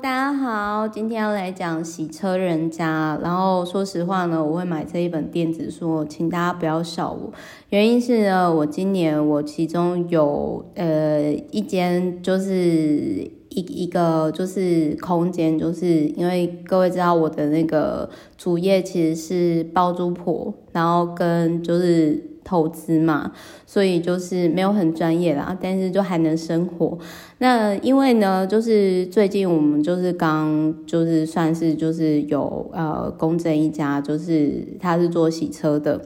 大家好，今天要来讲洗车人家。然后说实话呢，我会买这一本电子书，请大家不要笑我。原因是呢，我今年我其中有呃一间就是一一个就是空间，就是因为各位知道我的那个主业其实是包租婆，然后跟就是。投资嘛，所以就是没有很专业啦，但是就还能生活。那因为呢，就是最近我们就是刚就是算是就是有呃公证一家，就是他是做洗车的。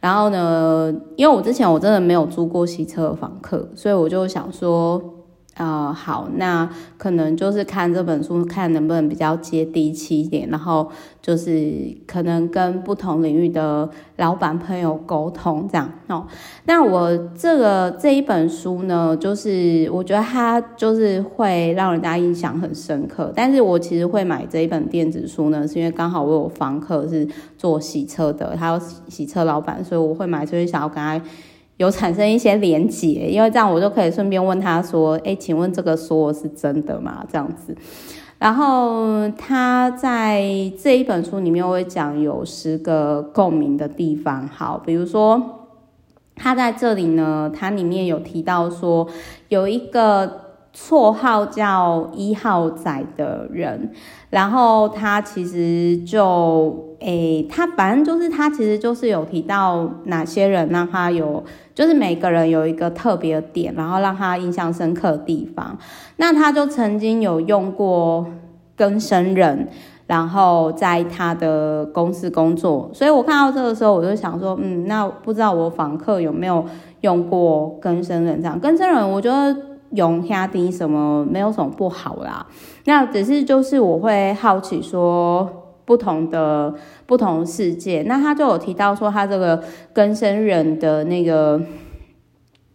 然后呢，因为我之前我真的没有租过洗车的房客，所以我就想说。呃，好，那可能就是看这本书，看能不能比较接地气一点，然后就是可能跟不同领域的老板朋友沟通这样哦。那我这个这一本书呢，就是我觉得它就是会让人家印象很深刻。但是我其实会买这一本电子书呢，是因为刚好我有房客是做洗车的，他有洗车老板，所以我会买，就是想要跟他。有产生一些连结，因为这样我就可以顺便问他说：“哎、欸，请问这个说是真的吗？”这样子。然后他在这一本书里面会讲有十个共鸣的地方。好，比如说他在这里呢，他里面有提到说有一个。绰号叫一号仔的人，然后他其实就诶、他反正就是他其实就是有提到哪些人让他有，就是每个人有一个特别的点，然后让他印象深刻的地方。那他就曾经有用过跟生人，然后在他的公司工作，所以我看到这个时候，我就想说，嗯，那不知道我访客有没有用过跟生人这样？跟生人，我觉得。用兄弟什么没有什么不好啦，那只是就是我会好奇说不同的不同世界，那他就有提到说他这个更生人的那个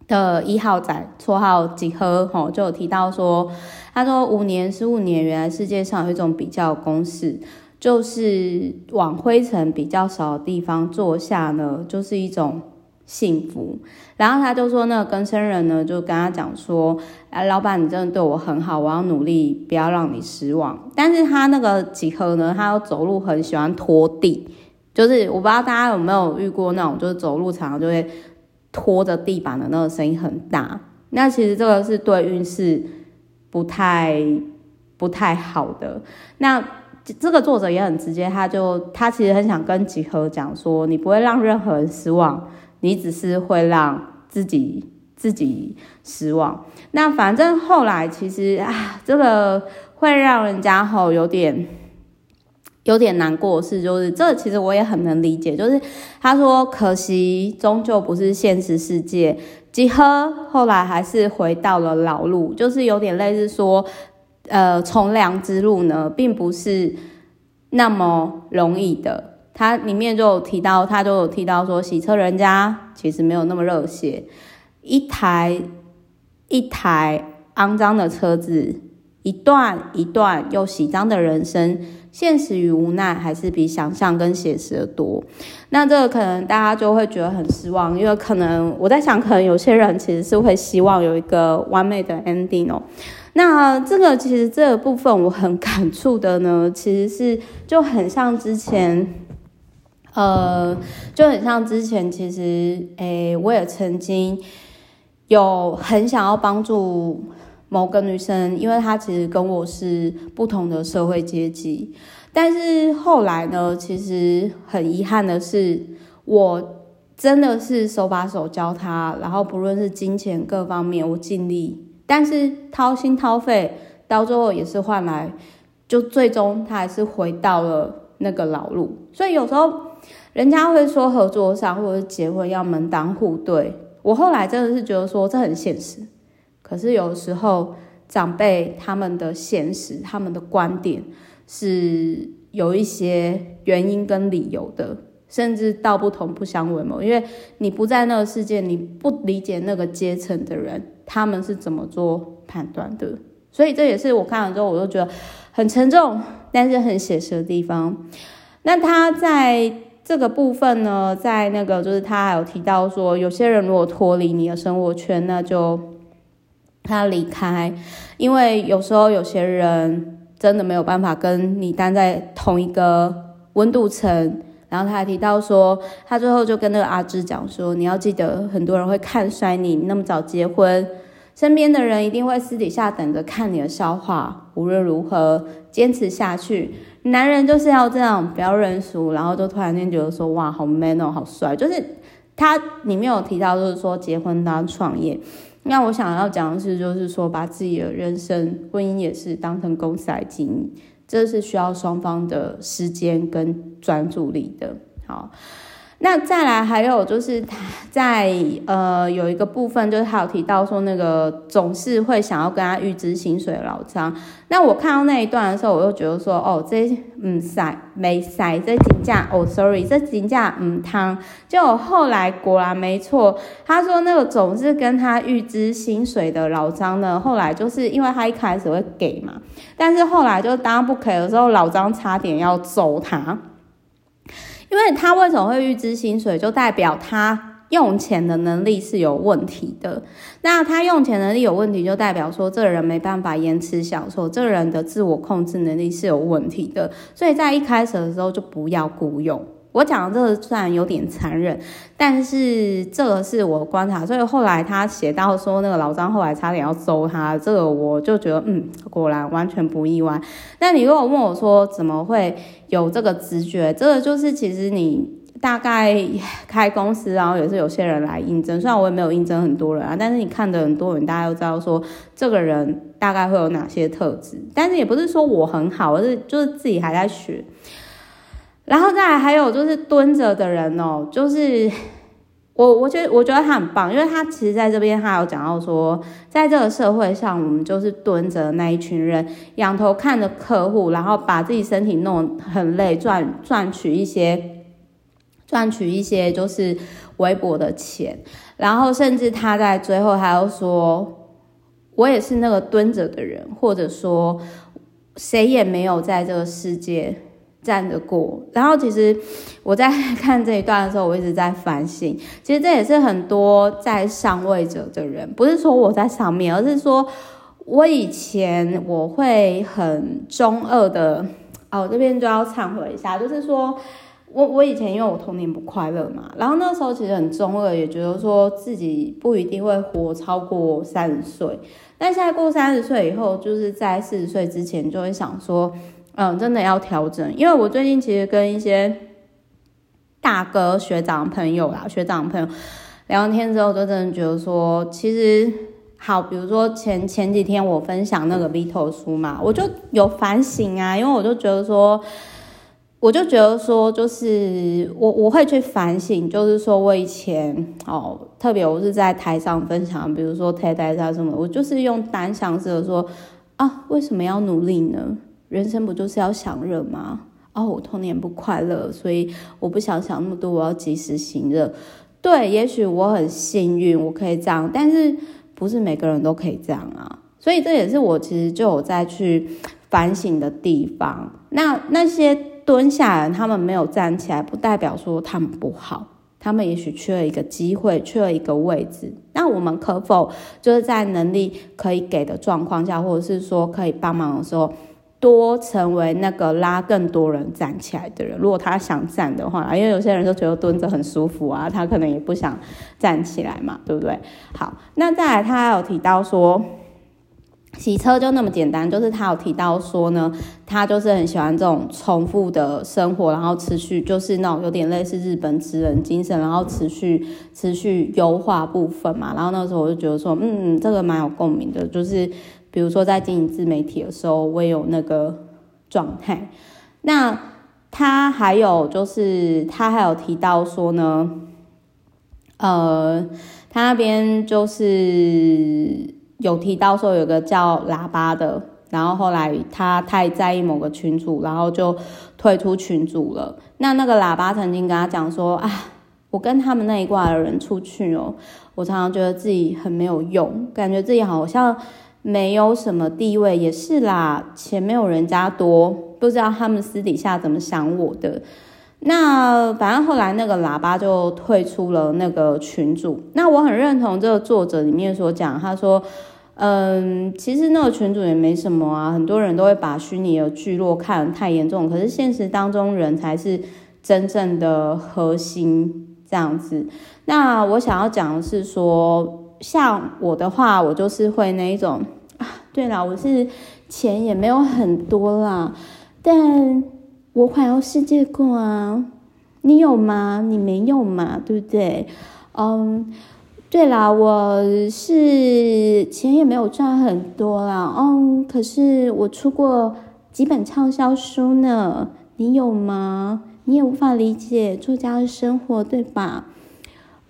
的一号仔绰号几何吼，就有提到说，他说五年十五年，原来世界上有一种比较公式，就是往灰尘比较少的地方坐下呢，就是一种。幸福，然后他就说，那个更生人呢，就跟他讲说，哎，老板，你真的对我很好，我要努力，不要让你失望。但是他那个几何呢，他走路很喜欢拖地，就是我不知道大家有没有遇过那种，就是走路常常就会拖着地板的那个声音很大。那其实这个是对运势不太不太好的。那这个作者也很直接，他就他其实很想跟几何讲说，你不会让任何人失望。你只是会让自己自己失望。那反正后来其实啊，这个会让人家吼有点有点难过的事，就是这其实我也很能理解。就是他说，可惜终究不是现实世界。几何后来还是回到了老路，就是有点类似说，呃，从良之路呢，并不是那么容易的。他里面就有提到，他就有提到说，洗车人家其实没有那么热血，一台一台肮脏的车子，一段一段又洗脏的人生，现实与无奈还是比想象跟写实的多。那这个可能大家就会觉得很失望，因为可能我在想，可能有些人其实是会希望有一个完美的 ending 哦。那这个其实这个部分我很感触的呢，其实是就很像之前。呃，就很像之前，其实，诶、我也曾经有很想要帮助某个女生，因为她其实跟我是不同的社会阶级。但是后来呢，其实很遗憾的是，我真的是手把手教她，然后不论是金钱各方面，我尽力，但是掏心掏肺，到最后也是换来，就最终她还是回到了那个老路。所以有时候。人家会说合作上或者结婚要门当户对，我后来真的是觉得说这很现实。可是有时候长辈他们的现实、他们的观点是有一些原因跟理由的，甚至道不同不相为谋。因为你不在那个世界，你不理解那个阶层的人他们是怎么做判断的。所以这也是我看了之后，我都觉得很沉重，但是很写实的地方。那他在。这个部分呢，在那个就是他还有提到说，有些人如果脱离你的生活圈，那就他离开，因为有时候有些人真的没有办法跟你待在同一个温度层。然后他还提到说，他最后就跟那个阿芝讲说，你要记得，很多人会看衰你，你那么早结婚，身边的人一定会私底下等着看你的笑话。无论如何，坚持下去。男人就是要这样，不要认输。然后就突然间觉得说，哇，好 man 哦，好帅。就是他里面有提到，就是说结婚当创业。那我想要讲的是，就是说把自己的人生、婚姻也是当成公司来经营。这是需要双方的时间跟专注力的。好，那再来还有就是他在呃有一个部分，就是他有提到说那个总是会想要跟他预支薪水的老张。那我看到那一段的时候，我就觉得说，哦，这嗯塞没塞这金价哦，sorry，这金价嗯汤。就后来果然没错，他说那个总是跟他预支薪水的老张呢，后来就是因为他一开始会给嘛。但是后来就当不给的时候，老张差点要揍他，因为他为什么会预支薪水，就代表他用钱的能力是有问题的。那他用钱能力有问题，就代表说这个人没办法延迟享受，这个人的自我控制能力是有问题的。所以在一开始的时候就不要雇佣。我讲的这个虽然有点残忍，但是这个是我观察，所以后来他写到说那个老张后来差点要揍他，这个我就觉得嗯，果然完全不意外。那你如果问我说怎么会有这个直觉，这个就是其实你大概开公司，然后也是有些人来应征，虽然我也没有应征很多人啊，但是你看的很多人，大家都知道说这个人大概会有哪些特质，但是也不是说我很好，而是就是自己还在学。然后再还有就是蹲着的人哦，就是我我觉得我觉得他很棒，因为他其实在这边他有讲到说，在这个社会上，我们就是蹲着那一群人，仰头看着客户，然后把自己身体弄很累，赚赚取一些赚取一些就是微薄的钱，然后甚至他在最后还要说，我也是那个蹲着的人，或者说谁也没有在这个世界。站得过，然后其实我在 看这一段的时候，我一直在反省。其实这也是很多在上位者的人，不是说我在上面，而是说我以前我会很中二的。哦，这边就要忏悔一下，就是说我我以前因为我童年不快乐嘛，然后那时候其实很中二，也觉得说自己不一定会活超过三十岁。但现在过三十岁以后，就是在四十岁之前，就会想说。嗯，真的要调整，因为我最近其实跟一些大哥学长朋友啦，学长朋友聊完天之后，就真的觉得说，其实好，比如说前前几天我分享那个 Vito 书嘛，我就有反省啊，因为我就觉得说，我就觉得说，就是我我会去反省，就是说我以前哦，特别我是在台上分享，比如说 TED 啊什么，我就是用单向式的说啊，为什么要努力呢？人生不就是要享乐吗？哦，我童年不快乐，所以我不想想那么多，我要及时行乐。对，也许我很幸运，我可以这样，但是不是每个人都可以这样啊。所以这也是我其实就有在去反省的地方。那那些蹲下人，他们没有站起来，不代表说他们不好，他们也许缺了一个机会，缺了一个位置。那我们可否就是在能力可以给的状况下，或者是说可以帮忙的时候，多成为那个拉更多人站起来的人。如果他想站的话，因为有些人就觉得蹲着很舒服啊，他可能也不想站起来嘛，对不对？好，那再来，他还有提到说，洗车就那么简单，就是他有提到说呢，他就是很喜欢这种重复的生活，然后持续就是那种有点类似日本职人精神，然后持续持续优化部分嘛。然后那时候我就觉得说，嗯，这个蛮有共鸣的，就是。比如说，在经营自媒体的时候，我也有那个状态。那他还有就是，他还有提到说呢，呃，他那边就是有提到说有个叫喇叭的，然后后来他太在意某个群主，然后就退出群组了。那那个喇叭曾经跟他讲说啊，我跟他们那一挂的人出去哦，我常常觉得自己很没有用，感觉自己好像。没有什么地位也是啦，钱没有人家多，不知道他们私底下怎么想我的。那反正后来那个喇叭就退出了那个群组。那我很认同这个作者里面所讲，他说，嗯，其实那个群组也没什么啊，很多人都会把虚拟的聚落看得太严重，可是现实当中人才是真正的核心这样子。那我想要讲的是说，像我的话，我就是会那一种啊，对啦，我是钱也没有很多啦，但我环游世界过啊，你有吗？你没有嘛，对不对？嗯。对啦，我是钱也没有赚很多啦，嗯，可是我出过几本畅销书呢，你有吗？你也无法理解作家的生活，对吧？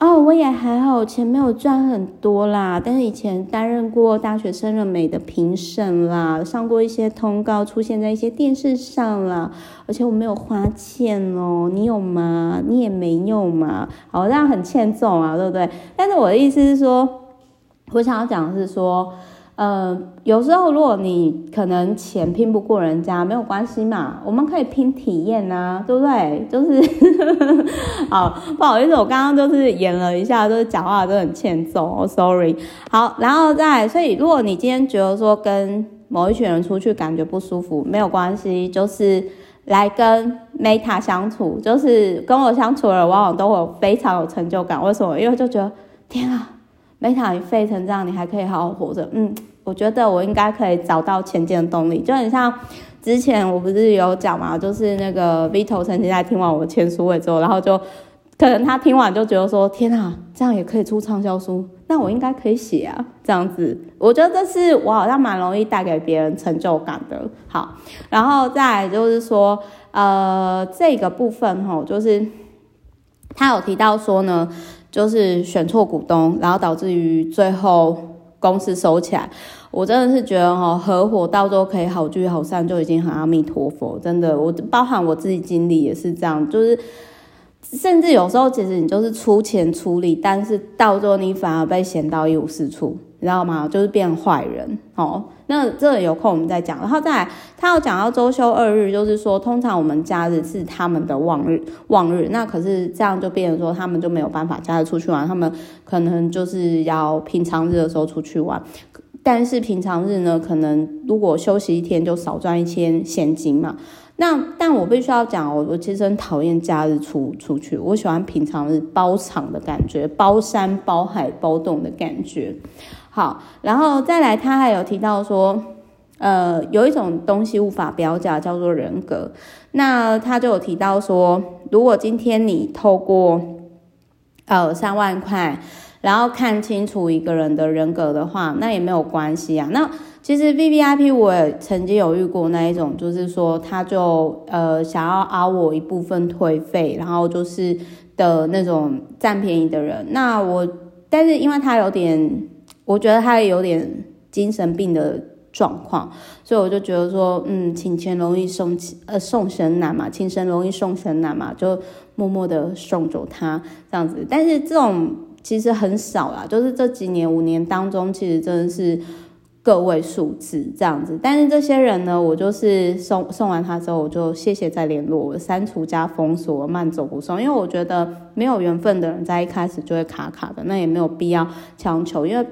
哦，我也还好，钱没有赚很多啦，但是以前担任过大学生的美的评审啦，上过一些通告，出现在一些电视上啦，而且我没有花钱哦，你有吗？你也没有嘛，好像很欠揍啊，对不对？但是我的意思是说，我想要讲的是说。呃，有时候如果你可能钱拼不过人家，没有关系嘛，我们可以拼体验啊，对不对？就是，好，不好意思，我刚刚就是演了一下，就是讲话都很欠揍哦，sorry。好，然后再，所以如果你今天觉得说跟某一群人出去感觉不舒服，没有关系，就是来跟 Meta 相处，就是跟我相处的人往往都会非常有成就感。为什么？因为就觉得天啊。梅塔，你废成这样，你还可以好好活着。嗯，我觉得我应该可以找到前进的动力。就很像之前我不是有讲嘛，就是那个 Vito 曾经在听完我签书会之后，然后就可能他听完就觉得说：“天啊，这样也可以出畅销书，那我应该可以写啊。”这样子，我觉得这是我好像蛮容易带给别人成就感的。好，然后再来就是说，呃，这个部分齁，就是他有提到说呢。就是选错股东，然后导致于最后公司收起来。我真的是觉得哈，合伙到最后可以好聚好散，就已经很阿弥陀佛。真的，我包含我自己经历也是这样，就是甚至有时候其实你就是出钱出力，但是到最后你反而被嫌到一无是处。你知道吗？就是变坏人哦。那这有空我们再讲。然后再来，他有讲到周休二日，就是说通常我们假日是他们的旺日，旺日。那可是这样就变成说他们就没有办法假日出去玩，他们可能就是要平常日的时候出去玩。但是平常日呢，可能如果休息一天就少赚一千现金嘛。那但我必须要讲，我我其实很讨厌假日出出去，我喜欢平常日包场的感觉，包山包海包洞的感觉。好，然后再来，他还有提到说，呃，有一种东西无法标价，叫做人格。那他就有提到说，如果今天你透过呃三万块，然后看清楚一个人的人格的话，那也没有关系啊。那其实 VVIP 我也曾经有遇过那一种，就是说他就呃想要凹我一部分退费，然后就是的那种占便宜的人。那我，但是因为他有点。我觉得他有点精神病的状况，所以我就觉得说，嗯，请钱容易送呃送神难嘛，请神容易送神难嘛，就默默的送走他这样子。但是这种其实很少啦，就是这几年五年当中，其实真的是个位数字这样子。但是这些人呢，我就是送送完他之后，我就谢谢再联络，我删除加封锁，慢走不送，因为我觉得没有缘分的人在一开始就会卡卡的，那也没有必要强求，因为。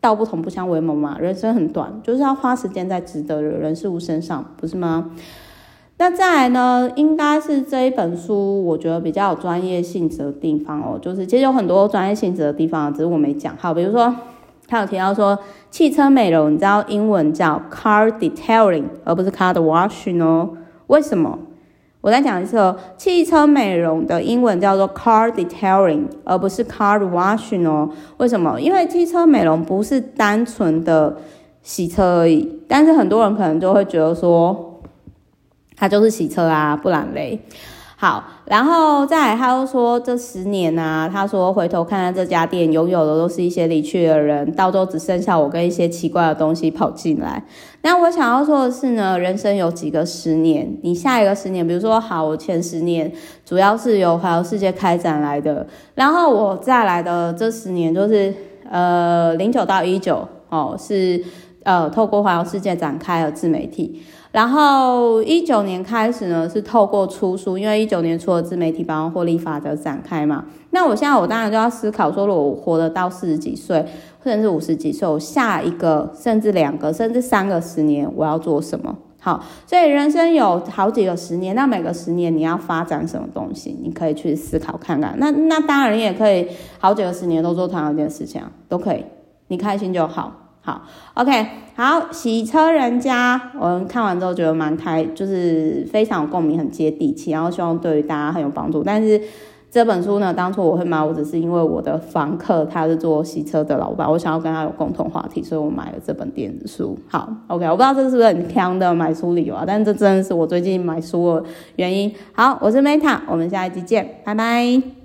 道不同不相为谋嘛，人生很短，就是要花时间在值得的人事物身上，不是吗？那再来呢，应该是这一本书，我觉得比较有专业性质的地方哦，就是其实有很多专业性质的地方，只是我没讲。好，比如说他有提到说汽车美容，你知道英文叫 car detailing，而不是 car washing 哦，为什么？我再讲一次哦，汽车美容的英文叫做 car detailing，而不是 car washing 哦。为什么？因为汽车美容不是单纯的洗车而已，但是很多人可能就会觉得说，它就是洗车啊，不然嘞。好，然后再来，他又说这十年啊，他说回头看看这家店，拥有的都是一些离去的人，到时候只剩下我跟一些奇怪的东西跑进来。那我想要说的是呢，人生有几个十年，你下一个十年，比如说好，我前十年主要是由环游世界开展来的，然后我再来的这十年就是呃零九到一九哦，是呃透过环游世界展开了自媒体。然后一九年开始呢，是透过出书，因为一九年出了自媒体百万获利法则展开嘛。那我现在我当然就要思考说，如果我活得到四十几岁，甚至五十几岁，我下一个甚至两个甚至三个十年我要做什么？好，所以人生有好几个十年，那每个十年你要发展什么东西？你可以去思考看看。那那当然你也可以好几个十年都做同样一件事情，都可以，你开心就好。好，OK，好，洗车人家，我们看完之后觉得蛮开，就是非常有共鸣，很接地气，然后希望对于大家很有帮助。但是这本书呢，当初我会买，我只是因为我的房客他是做洗车的老板，我想要跟他有共同话题，所以我买了这本电子书。好，OK，我不知道这是不是很强的买书理由啊，但是这真的是我最近买书的原因。好，我是 Meta，我们下一集见，拜拜。